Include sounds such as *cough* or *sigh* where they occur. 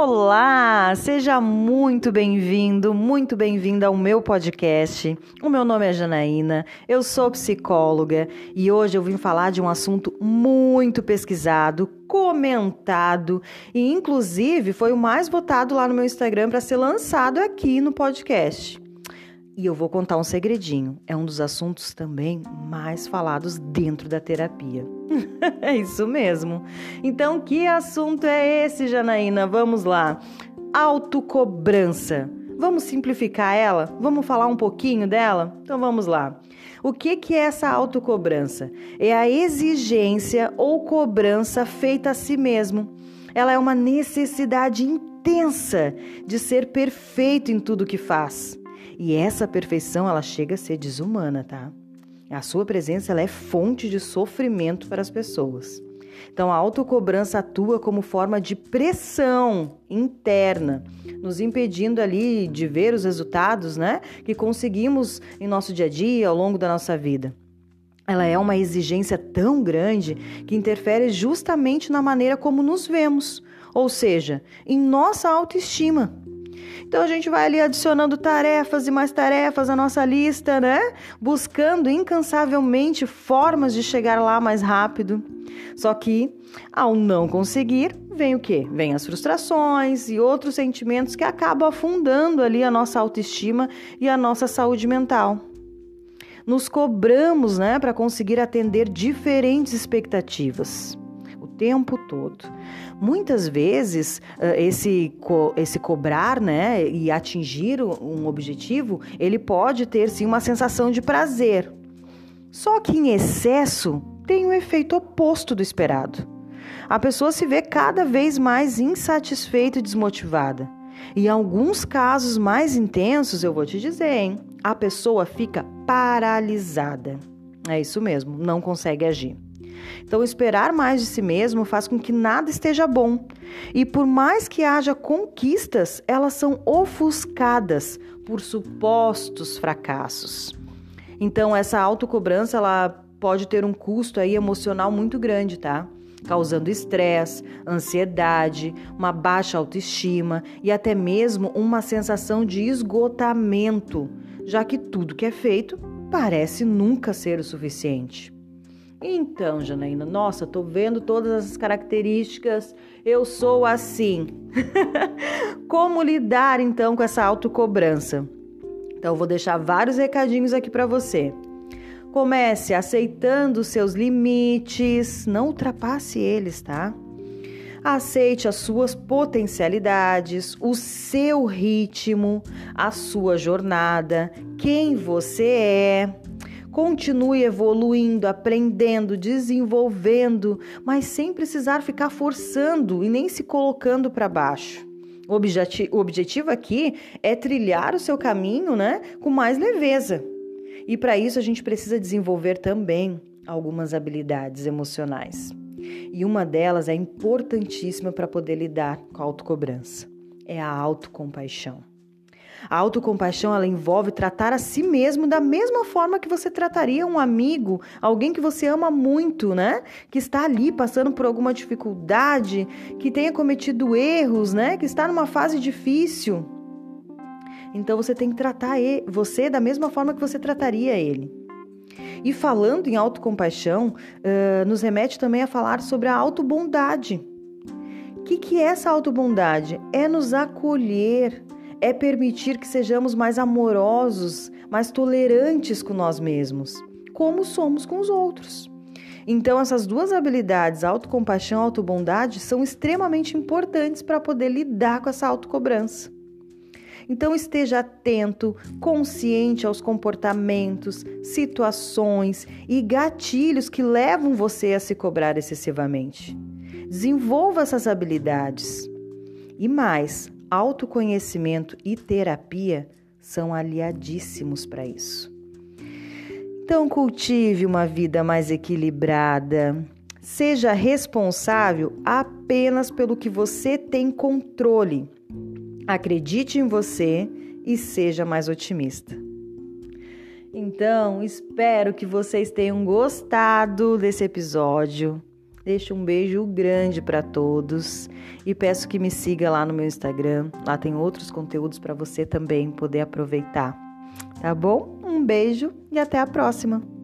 Olá, seja muito bem-vindo, muito bem-vinda ao meu podcast. O meu nome é Janaína, eu sou psicóloga e hoje eu vim falar de um assunto muito pesquisado, comentado e inclusive foi o mais votado lá no meu Instagram para ser lançado aqui no podcast. E eu vou contar um segredinho. É um dos assuntos também mais falados dentro da terapia. *laughs* é isso mesmo. Então, que assunto é esse, Janaína? Vamos lá. Autocobrança. Vamos simplificar ela? Vamos falar um pouquinho dela? Então vamos lá. O que, que é essa autocobrança? É a exigência ou cobrança feita a si mesmo. Ela é uma necessidade intensa de ser perfeito em tudo que faz. E essa perfeição, ela chega a ser desumana, tá? A sua presença ela é fonte de sofrimento para as pessoas. Então, a autocobrança atua como forma de pressão interna, nos impedindo ali de ver os resultados, né, que conseguimos em nosso dia a dia, ao longo da nossa vida. Ela é uma exigência tão grande que interfere justamente na maneira como nos vemos, ou seja, em nossa autoestima. Então a gente vai ali adicionando tarefas e mais tarefas à nossa lista, né? Buscando incansavelmente formas de chegar lá mais rápido. Só que ao não conseguir, vem o quê? Vem as frustrações e outros sentimentos que acabam afundando ali a nossa autoestima e a nossa saúde mental nos cobramos, né, para conseguir atender diferentes expectativas tempo todo. Muitas vezes, esse, esse cobrar né, e atingir um objetivo, ele pode ter sim uma sensação de prazer. Só que em excesso tem um efeito oposto do esperado. A pessoa se vê cada vez mais insatisfeita e desmotivada. Em alguns casos mais intensos, eu vou te dizer, hein? A pessoa fica paralisada. É isso mesmo, não consegue agir. Então, esperar mais de si mesmo faz com que nada esteja bom. E por mais que haja conquistas, elas são ofuscadas por supostos fracassos. Então, essa autocobrança ela pode ter um custo aí emocional muito grande, tá? Causando estresse, ansiedade, uma baixa autoestima e até mesmo uma sensação de esgotamento, já que tudo que é feito parece nunca ser o suficiente. Então, Janaína, nossa, tô vendo todas essas características, eu sou assim. *laughs* Como lidar então com essa autocobrança? Então, vou deixar vários recadinhos aqui para você. Comece aceitando os seus limites, não ultrapasse eles, tá? Aceite as suas potencialidades, o seu ritmo, a sua jornada, quem você é. Continue evoluindo, aprendendo, desenvolvendo, mas sem precisar ficar forçando e nem se colocando para baixo. O, objeti o objetivo aqui é trilhar o seu caminho né, com mais leveza. E para isso a gente precisa desenvolver também algumas habilidades emocionais. E uma delas é importantíssima para poder lidar com a autocobrança: é a autocompaixão. A autocompaixão ela envolve tratar a si mesmo da mesma forma que você trataria um amigo, alguém que você ama muito, né? Que está ali passando por alguma dificuldade, que tenha cometido erros, né? Que está numa fase difícil. Então você tem que tratar você da mesma forma que você trataria ele. E falando em autocompaixão, uh, nos remete também a falar sobre a autobondade. O que, que é essa autobondade? É nos acolher, é permitir que sejamos mais amorosos, mais tolerantes com nós mesmos, como somos com os outros. Então, essas duas habilidades, autocompaixão e autobondade, são extremamente importantes para poder lidar com essa autocobrança. Então, esteja atento, consciente aos comportamentos, situações e gatilhos que levam você a se cobrar excessivamente. Desenvolva essas habilidades. E mais, autoconhecimento e terapia são aliadíssimos para isso. Então, cultive uma vida mais equilibrada. Seja responsável apenas pelo que você tem controle. Acredite em você e seja mais otimista. Então, espero que vocês tenham gostado desse episódio. Deixo um beijo grande para todos e peço que me siga lá no meu Instagram. Lá tem outros conteúdos para você também poder aproveitar. Tá bom? Um beijo e até a próxima.